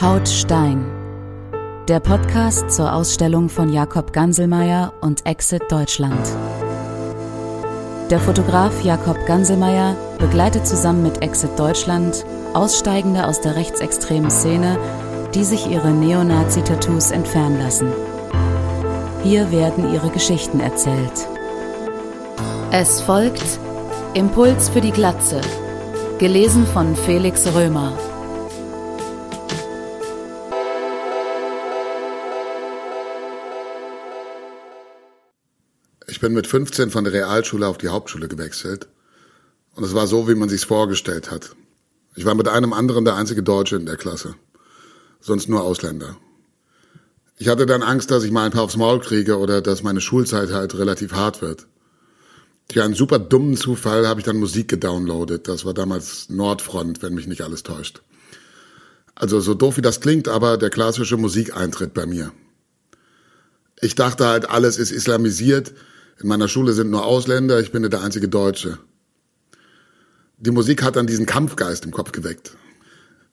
Haut Stein. Der Podcast zur Ausstellung von Jakob Ganselmeier und Exit Deutschland. Der Fotograf Jakob Ganselmeier begleitet zusammen mit Exit Deutschland Aussteigende aus der rechtsextremen Szene, die sich ihre Neonazi-Tattoos entfernen lassen. Hier werden ihre Geschichten erzählt. Es folgt Impuls für die Glatze, gelesen von Felix Römer. Bin mit 15 von der Realschule auf die Hauptschule gewechselt. Und es war so, wie man sich's vorgestellt hat. Ich war mit einem anderen der einzige Deutsche in der Klasse. Sonst nur Ausländer. Ich hatte dann Angst, dass ich mal ein paar aufs Maul kriege oder dass meine Schulzeit halt relativ hart wird. Durch einen super dummen Zufall habe ich dann Musik gedownloadet. Das war damals Nordfront, wenn mich nicht alles täuscht. Also so doof wie das klingt, aber der klassische Musikeintritt bei mir. Ich dachte halt, alles ist islamisiert in meiner Schule sind nur Ausländer, ich bin der einzige Deutsche. Die Musik hat dann diesen Kampfgeist im Kopf geweckt.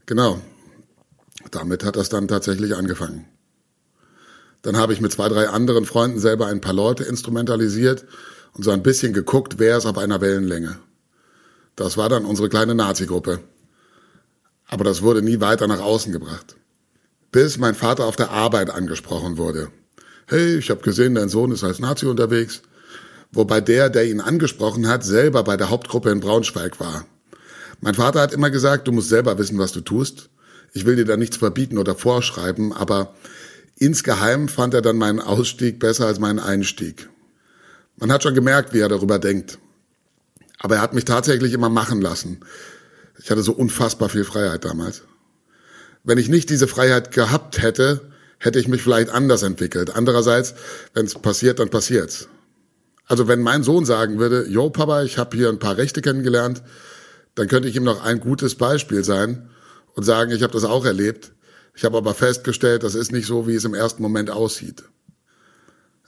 Genau. Damit hat das dann tatsächlich angefangen. Dann habe ich mit zwei, drei anderen Freunden selber ein paar Leute instrumentalisiert und so ein bisschen geguckt, wer ist auf einer Wellenlänge. Das war dann unsere kleine Nazi-Gruppe. Aber das wurde nie weiter nach außen gebracht. Bis mein Vater auf der Arbeit angesprochen wurde. Hey, ich habe gesehen, dein Sohn ist als Nazi unterwegs wobei der, der ihn angesprochen hat, selber bei der Hauptgruppe in Braunschweig war. Mein Vater hat immer gesagt, du musst selber wissen, was du tust. Ich will dir da nichts verbieten oder vorschreiben, aber insgeheim fand er dann meinen Ausstieg besser als meinen Einstieg. Man hat schon gemerkt, wie er darüber denkt. Aber er hat mich tatsächlich immer machen lassen. Ich hatte so unfassbar viel Freiheit damals. Wenn ich nicht diese Freiheit gehabt hätte, hätte ich mich vielleicht anders entwickelt. Andererseits, wenn es passiert, dann passiert's. Also wenn mein Sohn sagen würde, yo Papa, ich habe hier ein paar Rechte kennengelernt, dann könnte ich ihm noch ein gutes Beispiel sein und sagen, ich habe das auch erlebt. Ich habe aber festgestellt, das ist nicht so, wie es im ersten Moment aussieht.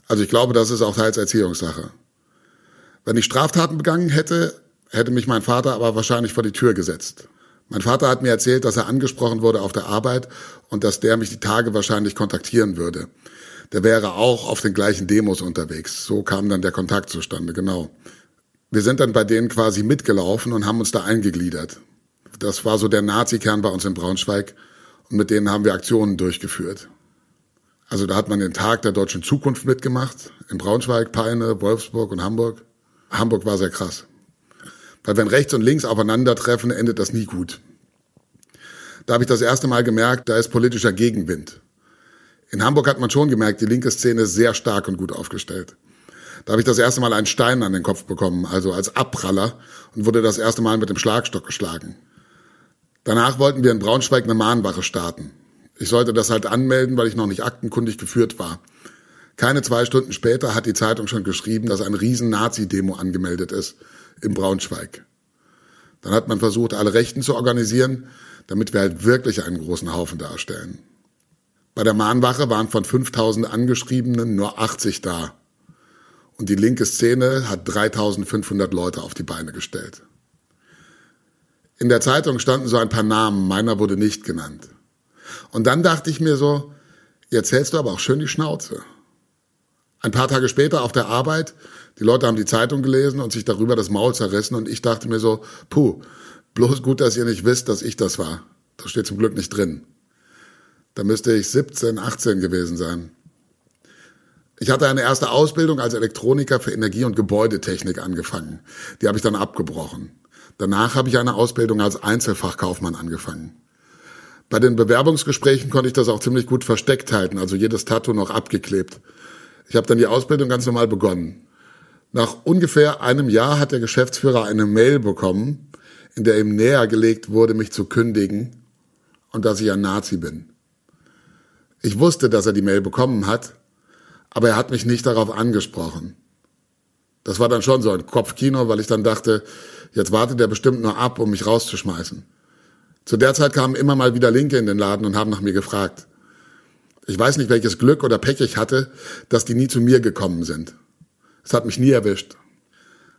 Also ich glaube, das ist auch teils Erziehungssache. Wenn ich Straftaten begangen hätte, hätte mich mein Vater aber wahrscheinlich vor die Tür gesetzt. Mein Vater hat mir erzählt, dass er angesprochen wurde auf der Arbeit und dass der mich die Tage wahrscheinlich kontaktieren würde der wäre auch auf den gleichen Demos unterwegs. So kam dann der Kontakt zustande, genau. Wir sind dann bei denen quasi mitgelaufen und haben uns da eingegliedert. Das war so der Nazi-Kern bei uns in Braunschweig und mit denen haben wir Aktionen durchgeführt. Also da hat man den Tag der deutschen Zukunft mitgemacht, in Braunschweig, Peine, Wolfsburg und Hamburg. Hamburg war sehr krass. Weil wenn rechts und links aufeinandertreffen, endet das nie gut. Da habe ich das erste Mal gemerkt, da ist politischer Gegenwind. In Hamburg hat man schon gemerkt, die linke Szene ist sehr stark und gut aufgestellt. Da habe ich das erste Mal einen Stein an den Kopf bekommen, also als Abpraller, und wurde das erste Mal mit dem Schlagstock geschlagen. Danach wollten wir in Braunschweig eine Mahnwache starten. Ich sollte das halt anmelden, weil ich noch nicht aktenkundig geführt war. Keine zwei Stunden später hat die Zeitung schon geschrieben, dass ein riesen Nazi-Demo angemeldet ist in Braunschweig. Dann hat man versucht, alle Rechten zu organisieren, damit wir halt wirklich einen großen Haufen darstellen. Bei der Mahnwache waren von 5000 Angeschriebenen nur 80 da. Und die linke Szene hat 3500 Leute auf die Beine gestellt. In der Zeitung standen so ein paar Namen, meiner wurde nicht genannt. Und dann dachte ich mir so, jetzt hältst du aber auch schön die Schnauze. Ein paar Tage später auf der Arbeit, die Leute haben die Zeitung gelesen und sich darüber das Maul zerrissen und ich dachte mir so, puh, bloß gut, dass ihr nicht wisst, dass ich das war. Das steht zum Glück nicht drin. Da müsste ich 17, 18 gewesen sein. Ich hatte eine erste Ausbildung als Elektroniker für Energie- und Gebäudetechnik angefangen. Die habe ich dann abgebrochen. Danach habe ich eine Ausbildung als Einzelfachkaufmann angefangen. Bei den Bewerbungsgesprächen konnte ich das auch ziemlich gut versteckt halten, also jedes Tattoo noch abgeklebt. Ich habe dann die Ausbildung ganz normal begonnen. Nach ungefähr einem Jahr hat der Geschäftsführer eine Mail bekommen, in der ihm näher gelegt wurde, mich zu kündigen und dass ich ein Nazi bin. Ich wusste, dass er die Mail bekommen hat, aber er hat mich nicht darauf angesprochen. Das war dann schon so ein Kopfkino, weil ich dann dachte, jetzt wartet er bestimmt nur ab, um mich rauszuschmeißen. Zu der Zeit kamen immer mal wieder Linke in den Laden und haben nach mir gefragt. Ich weiß nicht, welches Glück oder Pech ich hatte, dass die nie zu mir gekommen sind. Es hat mich nie erwischt.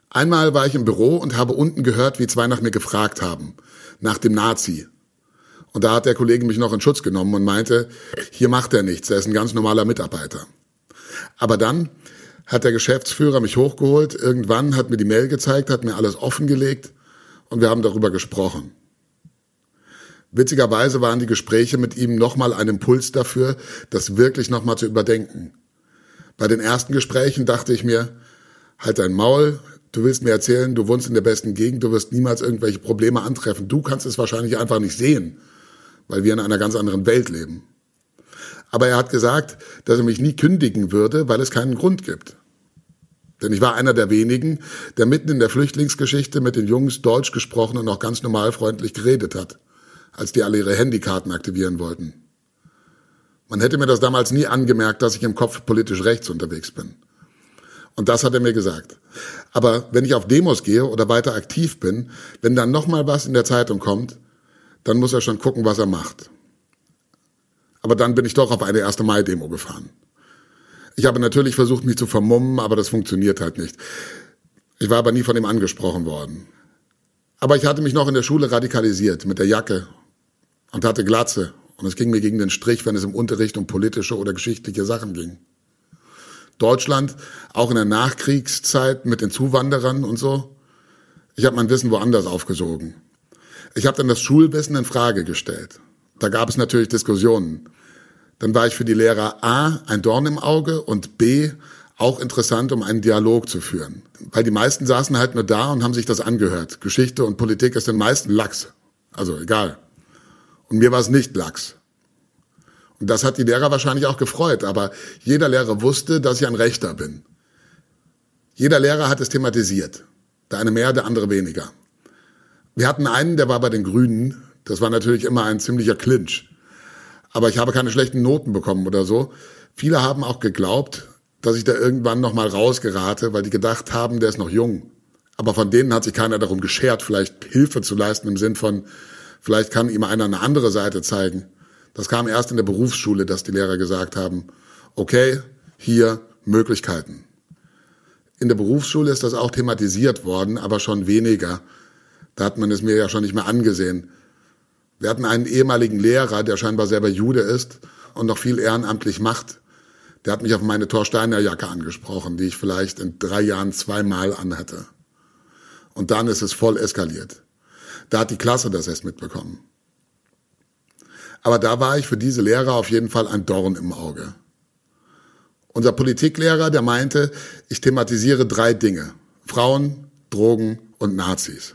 Einmal war ich im Büro und habe unten gehört, wie zwei nach mir gefragt haben. Nach dem Nazi. Und da hat der Kollege mich noch in Schutz genommen und meinte, hier macht er nichts, er ist ein ganz normaler Mitarbeiter. Aber dann hat der Geschäftsführer mich hochgeholt, irgendwann hat mir die Mail gezeigt, hat mir alles offengelegt und wir haben darüber gesprochen. Witzigerweise waren die Gespräche mit ihm nochmal ein Impuls dafür, das wirklich nochmal zu überdenken. Bei den ersten Gesprächen dachte ich mir, halt dein Maul, du willst mir erzählen, du wohnst in der besten Gegend, du wirst niemals irgendwelche Probleme antreffen. Du kannst es wahrscheinlich einfach nicht sehen, weil wir in einer ganz anderen Welt leben. Aber er hat gesagt, dass er mich nie kündigen würde, weil es keinen Grund gibt. Denn ich war einer der wenigen, der mitten in der Flüchtlingsgeschichte mit den Jungs Deutsch gesprochen und auch ganz normal freundlich geredet hat, als die alle ihre Handykarten aktivieren wollten. Man hätte mir das damals nie angemerkt, dass ich im Kopf politisch rechts unterwegs bin. Und das hat er mir gesagt. Aber wenn ich auf Demos gehe oder weiter aktiv bin, wenn dann nochmal was in der Zeitung kommt, dann muss er schon gucken, was er macht. Aber dann bin ich doch auf eine 1. Mai-Demo gefahren. Ich habe natürlich versucht, mich zu vermummen, aber das funktioniert halt nicht. Ich war aber nie von ihm angesprochen worden. Aber ich hatte mich noch in der Schule radikalisiert mit der Jacke und hatte Glatze. Und es ging mir gegen den Strich, wenn es im Unterricht um politische oder geschichtliche Sachen ging. Deutschland, auch in der Nachkriegszeit mit den Zuwanderern und so. Ich habe mein Wissen woanders aufgesogen. Ich habe dann das Schulwissen in Frage gestellt. Da gab es natürlich Diskussionen. Dann war ich für die Lehrer A ein Dorn im Auge und B auch interessant, um einen Dialog zu führen. Weil die meisten saßen halt nur da und haben sich das angehört. Geschichte und Politik ist den meisten Lachs. Also egal. Und mir war es nicht Lachs. Und das hat die Lehrer wahrscheinlich auch gefreut, aber jeder Lehrer wusste, dass ich ein Rechter bin. Jeder Lehrer hat es thematisiert. Der eine mehr, der andere weniger. Wir hatten einen, der war bei den Grünen. Das war natürlich immer ein ziemlicher Clinch. Aber ich habe keine schlechten Noten bekommen oder so. Viele haben auch geglaubt, dass ich da irgendwann noch mal rausgerate, weil die gedacht haben, der ist noch jung. Aber von denen hat sich keiner darum geschert, vielleicht Hilfe zu leisten im Sinn von, vielleicht kann ihm einer eine andere Seite zeigen. Das kam erst in der Berufsschule, dass die Lehrer gesagt haben, okay, hier Möglichkeiten. In der Berufsschule ist das auch thematisiert worden, aber schon weniger. Da hat man es mir ja schon nicht mehr angesehen. Wir hatten einen ehemaligen Lehrer, der scheinbar selber Jude ist und noch viel ehrenamtlich macht. Der hat mich auf meine Thorsteiner Jacke angesprochen, die ich vielleicht in drei Jahren zweimal anhatte. Und dann ist es voll eskaliert. Da hat die Klasse das erst mitbekommen. Aber da war ich für diese Lehrer auf jeden Fall ein Dorn im Auge. Unser Politiklehrer, der meinte, ich thematisiere drei Dinge. Frauen, Drogen und Nazis.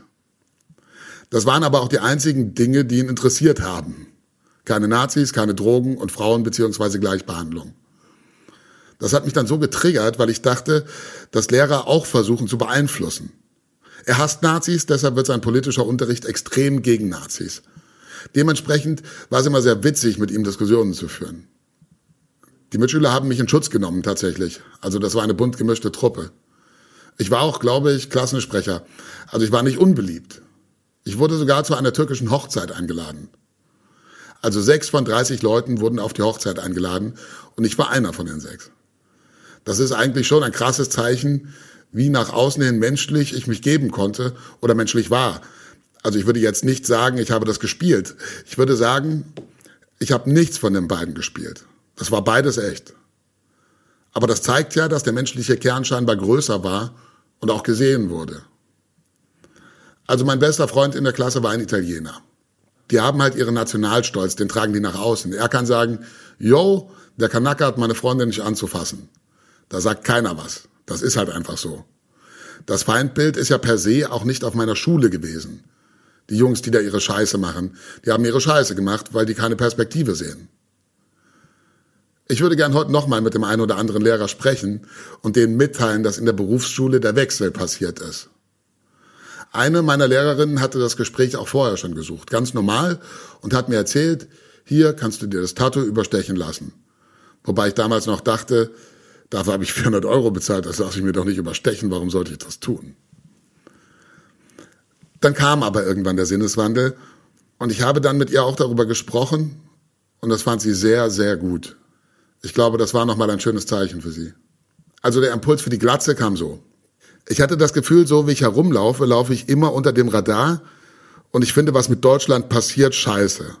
Das waren aber auch die einzigen Dinge, die ihn interessiert haben. Keine Nazis, keine Drogen und Frauen beziehungsweise Gleichbehandlung. Das hat mich dann so getriggert, weil ich dachte, dass Lehrer auch versuchen zu beeinflussen. Er hasst Nazis, deshalb wird sein politischer Unterricht extrem gegen Nazis. Dementsprechend war es immer sehr witzig, mit ihm Diskussionen zu führen. Die Mitschüler haben mich in Schutz genommen, tatsächlich. Also das war eine bunt gemischte Truppe. Ich war auch, glaube ich, Klassensprecher. Also ich war nicht unbeliebt. Ich wurde sogar zu einer türkischen Hochzeit eingeladen. Also sechs von 30 Leuten wurden auf die Hochzeit eingeladen und ich war einer von den sechs. Das ist eigentlich schon ein krasses Zeichen, wie nach außen hin menschlich ich mich geben konnte oder menschlich war. Also ich würde jetzt nicht sagen, ich habe das gespielt. Ich würde sagen, ich habe nichts von den beiden gespielt. Das war beides echt. Aber das zeigt ja, dass der menschliche Kern scheinbar größer war und auch gesehen wurde. Also mein bester Freund in der Klasse war ein Italiener. Die haben halt ihren Nationalstolz, den tragen die nach außen. Er kann sagen, yo, der Kanaka hat meine Freundin nicht anzufassen. Da sagt keiner was. Das ist halt einfach so. Das Feindbild ist ja per se auch nicht auf meiner Schule gewesen. Die Jungs, die da ihre Scheiße machen, die haben ihre Scheiße gemacht, weil die keine Perspektive sehen. Ich würde gern heute nochmal mit dem einen oder anderen Lehrer sprechen und denen mitteilen, dass in der Berufsschule der Wechsel passiert ist. Eine meiner Lehrerinnen hatte das Gespräch auch vorher schon gesucht, ganz normal, und hat mir erzählt, hier kannst du dir das Tattoo überstechen lassen. Wobei ich damals noch dachte, dafür habe ich 400 Euro bezahlt, das lasse ich mir doch nicht überstechen, warum sollte ich das tun? Dann kam aber irgendwann der Sinneswandel und ich habe dann mit ihr auch darüber gesprochen und das fand sie sehr, sehr gut. Ich glaube, das war nochmal ein schönes Zeichen für sie. Also der Impuls für die Glatze kam so. Ich hatte das Gefühl, so wie ich herumlaufe, laufe ich immer unter dem Radar und ich finde, was mit Deutschland passiert, scheiße.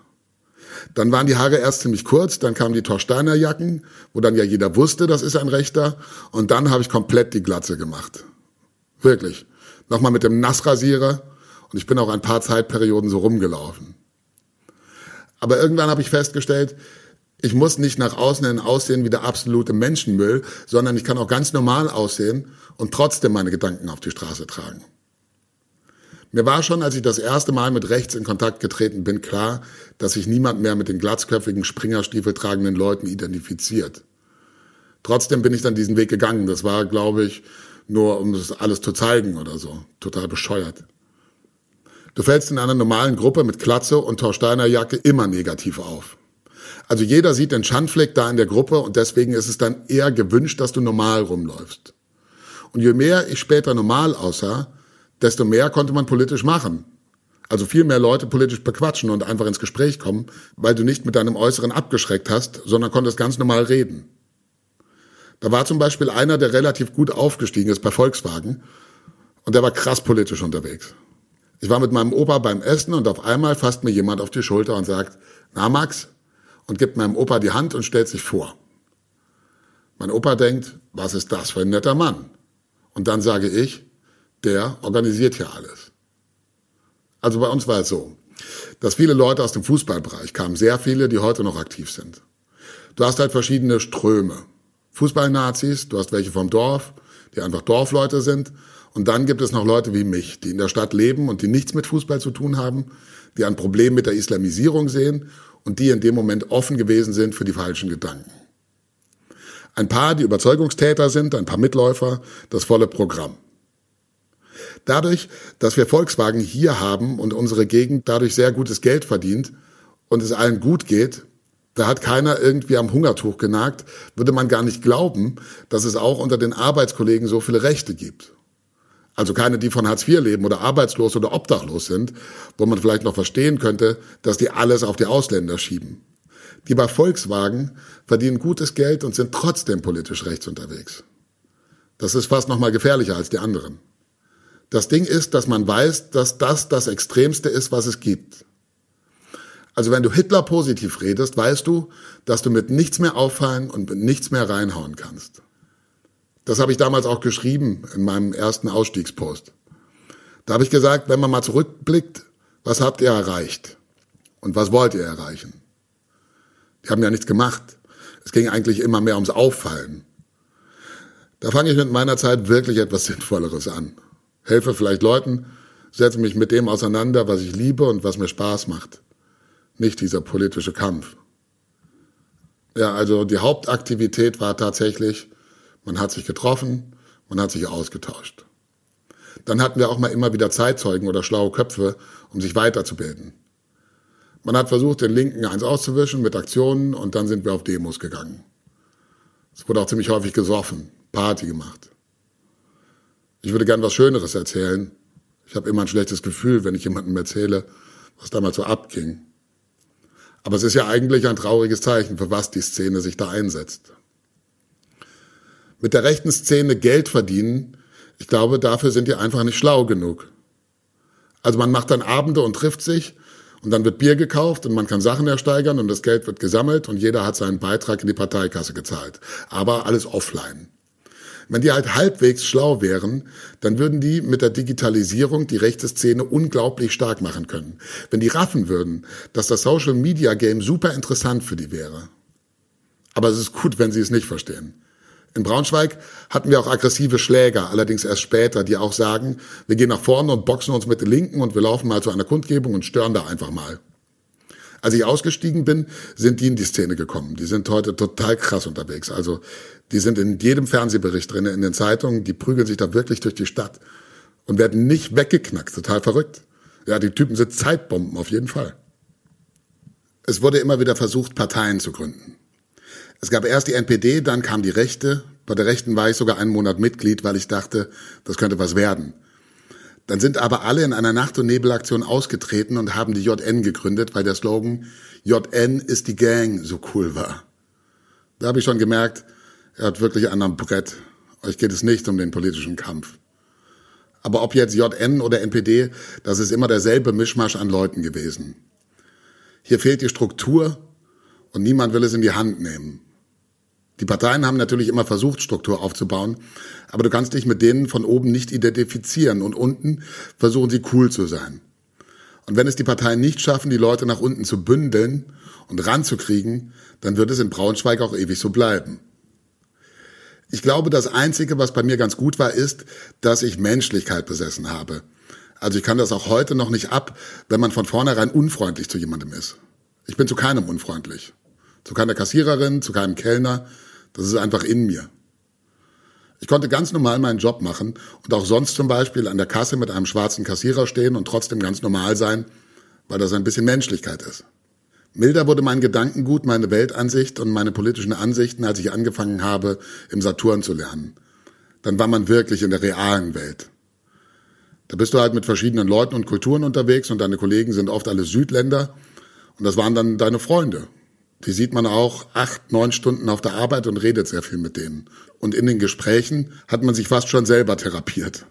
Dann waren die Haare erst ziemlich kurz, dann kamen die Torsteiner Jacken, wo dann ja jeder wusste, das ist ein Rechter. Und dann habe ich komplett die Glatze gemacht. Wirklich. Nochmal mit dem Nassrasierer. Und ich bin auch ein paar Zeitperioden so rumgelaufen. Aber irgendwann habe ich festgestellt, ich muss nicht nach außen hin aussehen wie der absolute Menschenmüll, sondern ich kann auch ganz normal aussehen und trotzdem meine Gedanken auf die Straße tragen. Mir war schon, als ich das erste Mal mit rechts in Kontakt getreten bin, klar, dass sich niemand mehr mit den glatzköpfigen, Springerstiefel tragenden Leuten identifiziert. Trotzdem bin ich dann diesen Weg gegangen. Das war, glaube ich, nur um das alles zu zeigen oder so. Total bescheuert. Du fällst in einer normalen Gruppe mit Klatze und Torsteiner Jacke immer negativ auf. Also jeder sieht den Schandfleck da in der Gruppe und deswegen ist es dann eher gewünscht, dass du normal rumläufst. Und je mehr ich später normal aussah, desto mehr konnte man politisch machen. Also viel mehr Leute politisch bequatschen und einfach ins Gespräch kommen, weil du nicht mit deinem Äußeren abgeschreckt hast, sondern konntest ganz normal reden. Da war zum Beispiel einer, der relativ gut aufgestiegen ist bei Volkswagen und der war krass politisch unterwegs. Ich war mit meinem Opa beim Essen und auf einmal fasst mir jemand auf die Schulter und sagt, na Max, und gibt meinem Opa die Hand und stellt sich vor. Mein Opa denkt, was ist das für ein netter Mann? Und dann sage ich, der organisiert hier alles. Also bei uns war es so, dass viele Leute aus dem Fußballbereich kamen, sehr viele, die heute noch aktiv sind. Du hast halt verschiedene Ströme. Fußballnazis, du hast welche vom Dorf, die einfach Dorfleute sind. Und dann gibt es noch Leute wie mich, die in der Stadt leben und die nichts mit Fußball zu tun haben, die ein Problem mit der Islamisierung sehen und die in dem Moment offen gewesen sind für die falschen Gedanken. Ein paar, die Überzeugungstäter sind, ein paar Mitläufer, das volle Programm. Dadurch, dass wir Volkswagen hier haben und unsere Gegend dadurch sehr gutes Geld verdient und es allen gut geht, da hat keiner irgendwie am Hungertuch genagt, würde man gar nicht glauben, dass es auch unter den Arbeitskollegen so viele Rechte gibt. Also keine, die von Hartz IV leben oder arbeitslos oder obdachlos sind, wo man vielleicht noch verstehen könnte, dass die alles auf die Ausländer schieben. Die bei Volkswagen verdienen gutes Geld und sind trotzdem politisch rechts unterwegs. Das ist fast noch mal gefährlicher als die anderen. Das Ding ist, dass man weiß, dass das das Extremste ist, was es gibt. Also wenn du Hitler positiv redest, weißt du, dass du mit nichts mehr auffallen und mit nichts mehr reinhauen kannst. Das habe ich damals auch geschrieben in meinem ersten Ausstiegspost. Da habe ich gesagt, wenn man mal zurückblickt, was habt ihr erreicht? Und was wollt ihr erreichen? Die haben ja nichts gemacht. Es ging eigentlich immer mehr ums Auffallen. Da fange ich mit meiner Zeit wirklich etwas Sinnvolleres an helfe vielleicht Leuten, setze mich mit dem auseinander, was ich liebe und was mir Spaß macht. Nicht dieser politische Kampf. Ja, also die Hauptaktivität war tatsächlich, man hat sich getroffen, man hat sich ausgetauscht. Dann hatten wir auch mal immer wieder Zeitzeugen oder schlaue Köpfe, um sich weiterzubilden. Man hat versucht, den Linken eins auszuwischen mit Aktionen und dann sind wir auf Demos gegangen. Es wurde auch ziemlich häufig gesoffen, Party gemacht. Ich würde gern was Schöneres erzählen. Ich habe immer ein schlechtes Gefühl, wenn ich jemandem erzähle, was damals so abging. Aber es ist ja eigentlich ein trauriges Zeichen, für was die Szene sich da einsetzt. Mit der rechten Szene Geld verdienen, ich glaube, dafür sind die einfach nicht schlau genug. Also man macht dann Abende und trifft sich und dann wird Bier gekauft und man kann Sachen ersteigern und das Geld wird gesammelt und jeder hat seinen Beitrag in die Parteikasse gezahlt. Aber alles offline. Wenn die halt halbwegs schlau wären, dann würden die mit der Digitalisierung die rechte Szene unglaublich stark machen können. Wenn die raffen würden, dass das Social Media Game super interessant für die wäre. Aber es ist gut, wenn sie es nicht verstehen. In Braunschweig hatten wir auch aggressive Schläger, allerdings erst später, die auch sagen, wir gehen nach vorne und boxen uns mit den Linken und wir laufen mal zu einer Kundgebung und stören da einfach mal. Als ich ausgestiegen bin, sind die in die Szene gekommen. Die sind heute total krass unterwegs. Also die sind in jedem Fernsehbericht drin, in den Zeitungen, die prügeln sich da wirklich durch die Stadt und werden nicht weggeknackt. Total verrückt. Ja, die Typen sind Zeitbomben auf jeden Fall. Es wurde immer wieder versucht, Parteien zu gründen. Es gab erst die NPD, dann kam die Rechte. Bei der Rechten war ich sogar einen Monat Mitglied, weil ich dachte, das könnte was werden. Dann sind aber alle in einer Nacht- und Nebelaktion ausgetreten und haben die JN gegründet, weil der Slogan JN ist die Gang so cool war. Da habe ich schon gemerkt, er hat wirklich einen am Brett. Euch geht es nicht um den politischen Kampf. Aber ob jetzt JN oder NPD, das ist immer derselbe Mischmasch an Leuten gewesen. Hier fehlt die Struktur und niemand will es in die Hand nehmen. Die Parteien haben natürlich immer versucht, Struktur aufzubauen, aber du kannst dich mit denen von oben nicht identifizieren und unten versuchen sie cool zu sein. Und wenn es die Parteien nicht schaffen, die Leute nach unten zu bündeln und ranzukriegen, dann wird es in Braunschweig auch ewig so bleiben. Ich glaube, das Einzige, was bei mir ganz gut war, ist, dass ich Menschlichkeit besessen habe. Also ich kann das auch heute noch nicht ab, wenn man von vornherein unfreundlich zu jemandem ist. Ich bin zu keinem unfreundlich. Zu keiner Kassiererin, zu keinem Kellner. Das ist einfach in mir. Ich konnte ganz normal meinen Job machen und auch sonst zum Beispiel an der Kasse mit einem schwarzen Kassierer stehen und trotzdem ganz normal sein, weil das ein bisschen Menschlichkeit ist. Milder wurde mein Gedankengut, meine Weltansicht und meine politischen Ansichten, als ich angefangen habe, im Saturn zu lernen. Dann war man wirklich in der realen Welt. Da bist du halt mit verschiedenen Leuten und Kulturen unterwegs und deine Kollegen sind oft alle Südländer und das waren dann deine Freunde. Die sieht man auch acht, neun Stunden auf der Arbeit und redet sehr viel mit denen. Und in den Gesprächen hat man sich fast schon selber therapiert.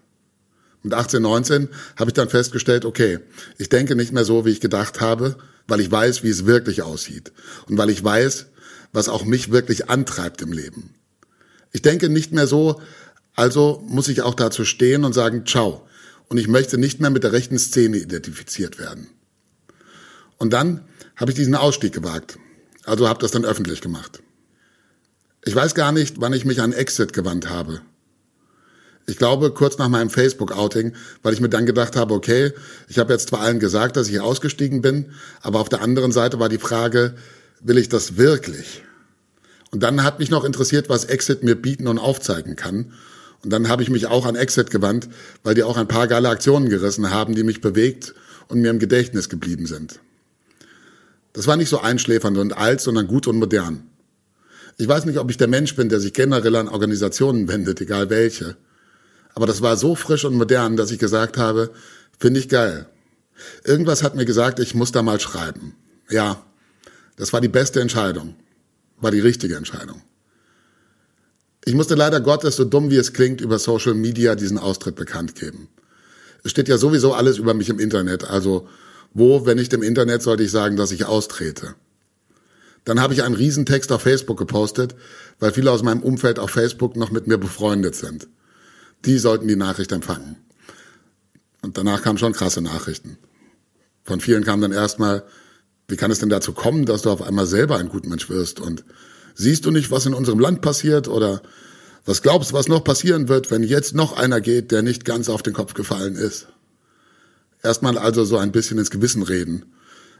Mit 18, 19 habe ich dann festgestellt, okay, ich denke nicht mehr so, wie ich gedacht habe, weil ich weiß, wie es wirklich aussieht und weil ich weiß, was auch mich wirklich antreibt im Leben. Ich denke nicht mehr so, also muss ich auch dazu stehen und sagen, ciao. Und ich möchte nicht mehr mit der rechten Szene identifiziert werden. Und dann habe ich diesen Ausstieg gewagt. Also habe das dann öffentlich gemacht. Ich weiß gar nicht, wann ich mich an Exit gewandt habe. Ich glaube, kurz nach meinem Facebook-Outing, weil ich mir dann gedacht habe, okay, ich habe jetzt zwar allen gesagt, dass ich ausgestiegen bin, aber auf der anderen Seite war die Frage, will ich das wirklich? Und dann hat mich noch interessiert, was Exit mir bieten und aufzeigen kann. Und dann habe ich mich auch an Exit gewandt, weil die auch ein paar geile Aktionen gerissen haben, die mich bewegt und mir im Gedächtnis geblieben sind. Das war nicht so einschläfernd und alt, sondern gut und modern. Ich weiß nicht, ob ich der Mensch bin, der sich generell an Organisationen wendet, egal welche. Aber das war so frisch und modern, dass ich gesagt habe, finde ich geil. Irgendwas hat mir gesagt, ich muss da mal schreiben. Ja, das war die beste Entscheidung. War die richtige Entscheidung. Ich musste leider Gottes, so dumm wie es klingt, über Social Media diesen Austritt bekannt geben. Es steht ja sowieso alles über mich im Internet, also wo, wenn nicht im Internet, sollte ich sagen, dass ich austrete. Dann habe ich einen Riesentext auf Facebook gepostet, weil viele aus meinem Umfeld auf Facebook noch mit mir befreundet sind die sollten die Nachricht empfangen. Und danach kamen schon krasse Nachrichten. Von vielen kam dann erstmal, wie kann es denn dazu kommen, dass du auf einmal selber ein Gutmensch wirst? Und siehst du nicht, was in unserem Land passiert? Oder was glaubst du, was noch passieren wird, wenn jetzt noch einer geht, der nicht ganz auf den Kopf gefallen ist? Erstmal also so ein bisschen ins Gewissen reden.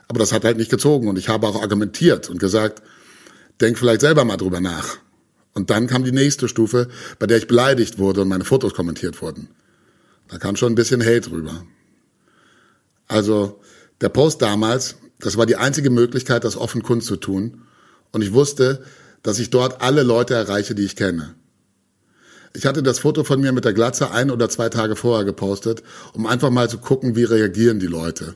Aber das hat halt nicht gezogen und ich habe auch argumentiert und gesagt, denk vielleicht selber mal drüber nach. Und dann kam die nächste Stufe, bei der ich beleidigt wurde und meine Fotos kommentiert wurden. Da kam schon ein bisschen Hate drüber. Also der Post damals, das war die einzige Möglichkeit, das offen Kunst zu tun. Und ich wusste, dass ich dort alle Leute erreiche, die ich kenne. Ich hatte das Foto von mir mit der Glatze ein oder zwei Tage vorher gepostet, um einfach mal zu gucken, wie reagieren die Leute.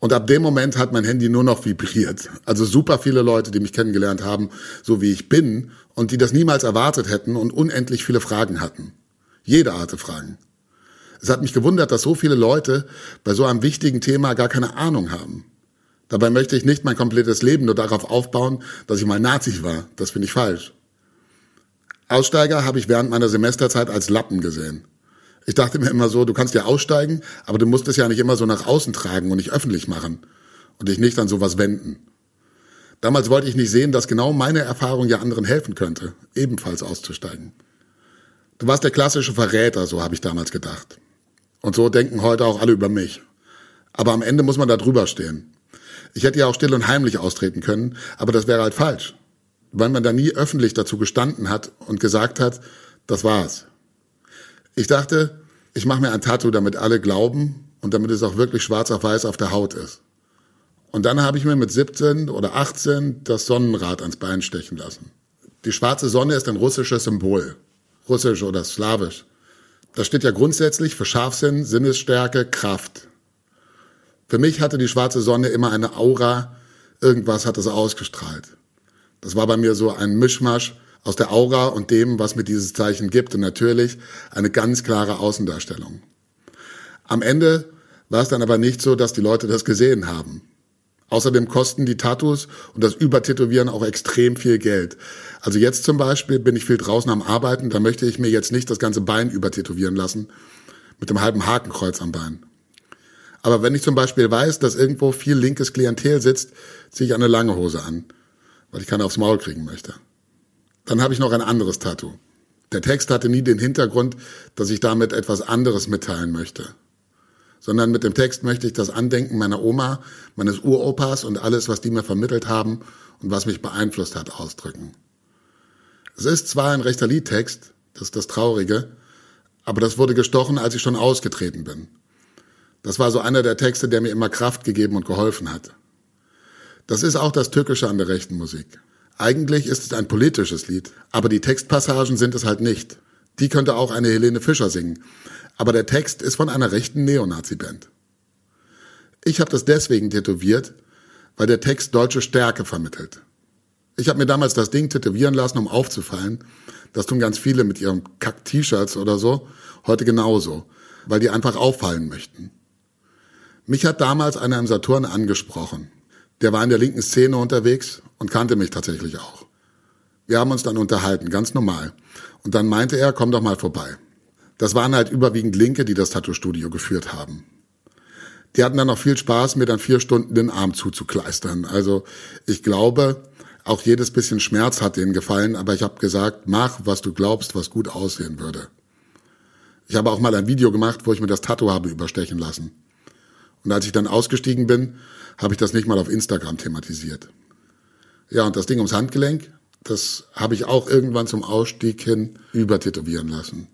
Und ab dem Moment hat mein Handy nur noch vibriert. Also super viele Leute, die mich kennengelernt haben, so wie ich bin, und die das niemals erwartet hätten und unendlich viele Fragen hatten. Jede Art Fragen. Es hat mich gewundert, dass so viele Leute bei so einem wichtigen Thema gar keine Ahnung haben. Dabei möchte ich nicht mein komplettes Leben nur darauf aufbauen, dass ich mal Nazi war. Das finde ich falsch. Aussteiger habe ich während meiner Semesterzeit als Lappen gesehen. Ich dachte mir immer so, du kannst ja aussteigen, aber du musst es ja nicht immer so nach außen tragen und nicht öffentlich machen und dich nicht an sowas wenden. Damals wollte ich nicht sehen, dass genau meine Erfahrung ja anderen helfen könnte, ebenfalls auszusteigen. Du warst der klassische Verräter, so habe ich damals gedacht. Und so denken heute auch alle über mich. Aber am Ende muss man da drüber stehen. Ich hätte ja auch still und heimlich austreten können, aber das wäre halt falsch. Weil man da nie öffentlich dazu gestanden hat und gesagt hat, das war's. Ich dachte, ich mache mir ein Tattoo, damit alle glauben und damit es auch wirklich schwarz auf weiß auf der Haut ist. Und dann habe ich mir mit 17 oder 18 das Sonnenrad ans Bein stechen lassen. Die schwarze Sonne ist ein russisches Symbol. Russisch oder slawisch. Das steht ja grundsätzlich für Scharfsinn, Sinnesstärke, Kraft. Für mich hatte die schwarze Sonne immer eine Aura, irgendwas hat es ausgestrahlt. Das war bei mir so ein Mischmasch aus der Aura und dem, was mir dieses Zeichen gibt und natürlich eine ganz klare Außendarstellung. Am Ende war es dann aber nicht so, dass die Leute das gesehen haben. Außerdem kosten die Tattoos und das Übertätowieren auch extrem viel Geld. Also jetzt zum Beispiel bin ich viel draußen am Arbeiten, da möchte ich mir jetzt nicht das ganze Bein übertätowieren lassen mit dem halben Hakenkreuz am Bein. Aber wenn ich zum Beispiel weiß, dass irgendwo viel linkes Klientel sitzt, ziehe ich eine lange Hose an, weil ich keine aufs Maul kriegen möchte. Dann habe ich noch ein anderes Tattoo. Der Text hatte nie den Hintergrund, dass ich damit etwas anderes mitteilen möchte. Sondern mit dem Text möchte ich das Andenken meiner Oma, meines Uropas und alles, was die mir vermittelt haben und was mich beeinflusst hat, ausdrücken. Es ist zwar ein rechter Liedtext, das ist das Traurige, aber das wurde gestochen, als ich schon ausgetreten bin. Das war so einer der Texte, der mir immer Kraft gegeben und geholfen hat. Das ist auch das Tückische an der rechten Musik. Eigentlich ist es ein politisches Lied, aber die Textpassagen sind es halt nicht. Die könnte auch eine Helene Fischer singen, aber der Text ist von einer rechten Neonazi-Band. Ich habe das deswegen tätowiert, weil der Text deutsche Stärke vermittelt. Ich habe mir damals das Ding tätowieren lassen, um aufzufallen. Das tun ganz viele mit ihren Kack-T-Shirts oder so. Heute genauso, weil die einfach auffallen möchten. Mich hat damals einer im Saturn angesprochen. Der war in der linken Szene unterwegs und kannte mich tatsächlich auch. Wir haben uns dann unterhalten, ganz normal. Und dann meinte er, komm doch mal vorbei. Das waren halt überwiegend Linke, die das Tattoo-Studio geführt haben. Die hatten dann noch viel Spaß, mir dann vier Stunden den Arm zuzukleistern. Also ich glaube, auch jedes bisschen Schmerz hat denen gefallen, aber ich habe gesagt, mach, was du glaubst, was gut aussehen würde. Ich habe auch mal ein Video gemacht, wo ich mir das Tattoo habe überstechen lassen. Und als ich dann ausgestiegen bin, habe ich das nicht mal auf Instagram thematisiert. Ja, und das Ding ums Handgelenk, das habe ich auch irgendwann zum Ausstieg hin übertätowieren lassen.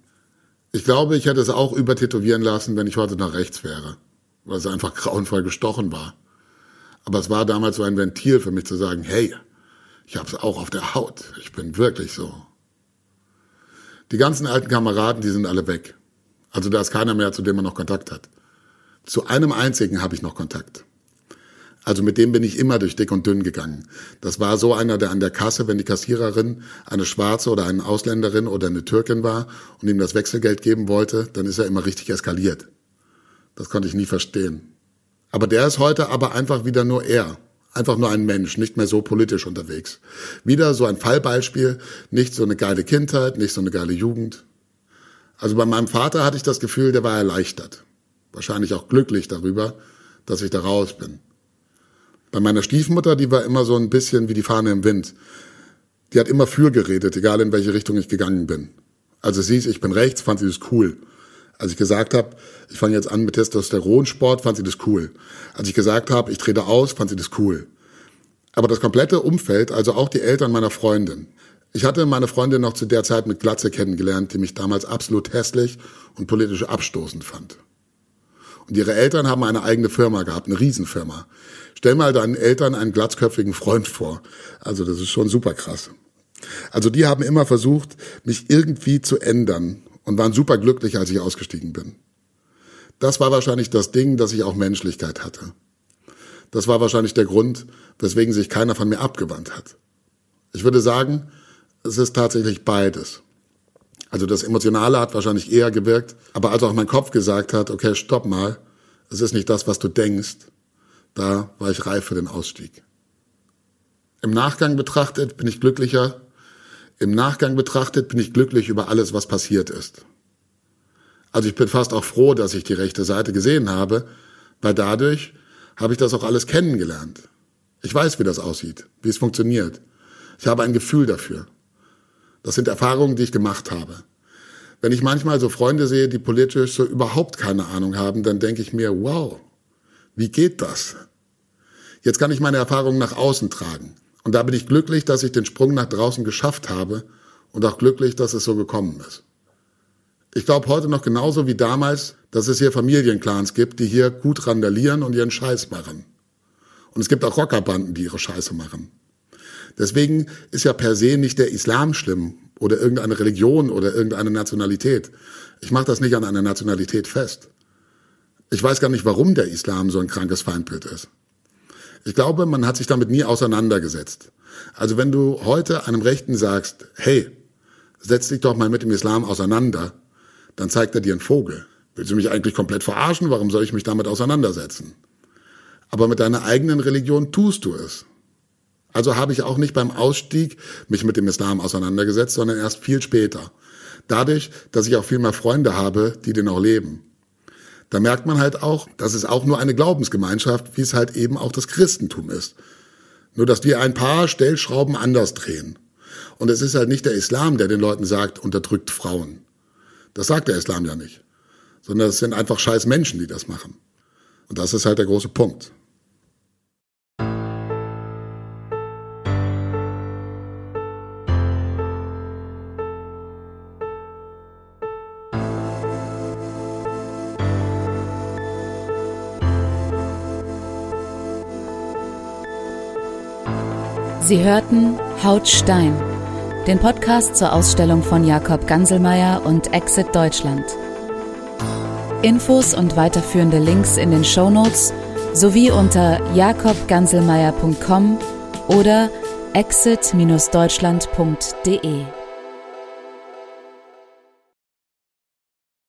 Ich glaube, ich hätte es auch übertätowieren lassen, wenn ich heute nach rechts wäre, weil es einfach grauenvoll gestochen war. Aber es war damals so ein Ventil für mich zu sagen, hey, ich habe es auch auf der Haut. Ich bin wirklich so. Die ganzen alten Kameraden, die sind alle weg. Also da ist keiner mehr, zu dem man noch Kontakt hat. Zu einem einzigen habe ich noch Kontakt. Also mit dem bin ich immer durch dick und dünn gegangen. Das war so einer, der an der Kasse, wenn die Kassiererin eine Schwarze oder eine Ausländerin oder eine Türkin war und ihm das Wechselgeld geben wollte, dann ist er immer richtig eskaliert. Das konnte ich nie verstehen. Aber der ist heute aber einfach wieder nur er. Einfach nur ein Mensch, nicht mehr so politisch unterwegs. Wieder so ein Fallbeispiel, nicht so eine geile Kindheit, nicht so eine geile Jugend. Also bei meinem Vater hatte ich das Gefühl, der war erleichtert. Wahrscheinlich auch glücklich darüber, dass ich da raus bin. Bei meiner Stiefmutter, die war immer so ein bisschen wie die Fahne im Wind. Die hat immer für geredet, egal in welche Richtung ich gegangen bin. Also sie ist, ich bin rechts, fand sie das cool. Als ich gesagt habe, ich fange jetzt an mit Testosteronsport, fand sie das cool. Als ich gesagt habe, ich trete aus, fand sie das cool. Aber das komplette Umfeld, also auch die Eltern meiner Freundin. Ich hatte meine Freundin noch zu der Zeit mit Glatze kennengelernt, die mich damals absolut hässlich und politisch abstoßend fand. Und ihre Eltern haben eine eigene Firma gehabt, eine Riesenfirma. Stell mal deinen Eltern einen glatzköpfigen Freund vor. Also das ist schon super krass. Also die haben immer versucht, mich irgendwie zu ändern und waren super glücklich, als ich ausgestiegen bin. Das war wahrscheinlich das Ding, dass ich auch Menschlichkeit hatte. Das war wahrscheinlich der Grund, weswegen sich keiner von mir abgewandt hat. Ich würde sagen, es ist tatsächlich beides. Also das Emotionale hat wahrscheinlich eher gewirkt, aber als auch mein Kopf gesagt hat, okay, stopp mal, es ist nicht das, was du denkst, da war ich reif für den Ausstieg. Im Nachgang betrachtet bin ich glücklicher. Im Nachgang betrachtet bin ich glücklich über alles, was passiert ist. Also ich bin fast auch froh, dass ich die rechte Seite gesehen habe, weil dadurch habe ich das auch alles kennengelernt. Ich weiß, wie das aussieht, wie es funktioniert. Ich habe ein Gefühl dafür. Das sind Erfahrungen, die ich gemacht habe. Wenn ich manchmal so Freunde sehe, die politisch so überhaupt keine Ahnung haben, dann denke ich mir, wow, wie geht das? Jetzt kann ich meine Erfahrungen nach außen tragen. Und da bin ich glücklich, dass ich den Sprung nach draußen geschafft habe und auch glücklich, dass es so gekommen ist. Ich glaube heute noch genauso wie damals, dass es hier Familienclans gibt, die hier gut randalieren und ihren Scheiß machen. Und es gibt auch Rockerbanden, die ihre Scheiße machen. Deswegen ist ja per se nicht der Islam schlimm oder irgendeine Religion oder irgendeine Nationalität. Ich mache das nicht an einer Nationalität fest. Ich weiß gar nicht, warum der Islam so ein krankes Feindbild ist. Ich glaube, man hat sich damit nie auseinandergesetzt. Also wenn du heute einem Rechten sagst, hey, setz dich doch mal mit dem Islam auseinander, dann zeigt er dir einen Vogel. Willst du mich eigentlich komplett verarschen? Warum soll ich mich damit auseinandersetzen? aber mit deiner eigenen Religion tust du es. Also habe ich auch nicht beim Ausstieg mich mit dem Islam auseinandergesetzt, sondern erst viel später. Dadurch, dass ich auch viel mehr Freunde habe, die den auch leben. Da merkt man halt auch, dass es auch nur eine Glaubensgemeinschaft, wie es halt eben auch das Christentum ist. Nur, dass wir ein paar Stellschrauben anders drehen. Und es ist halt nicht der Islam, der den Leuten sagt, unterdrückt Frauen. Das sagt der Islam ja nicht. Sondern es sind einfach scheiß Menschen, die das machen. Und das ist halt der große Punkt. Sie hörten Hautstein, den Podcast zur Ausstellung von Jakob Ganselmeier und Exit Deutschland. Infos und weiterführende Links in den Show Notes sowie unter jakobganselmeier.com oder exit-deutschland.de.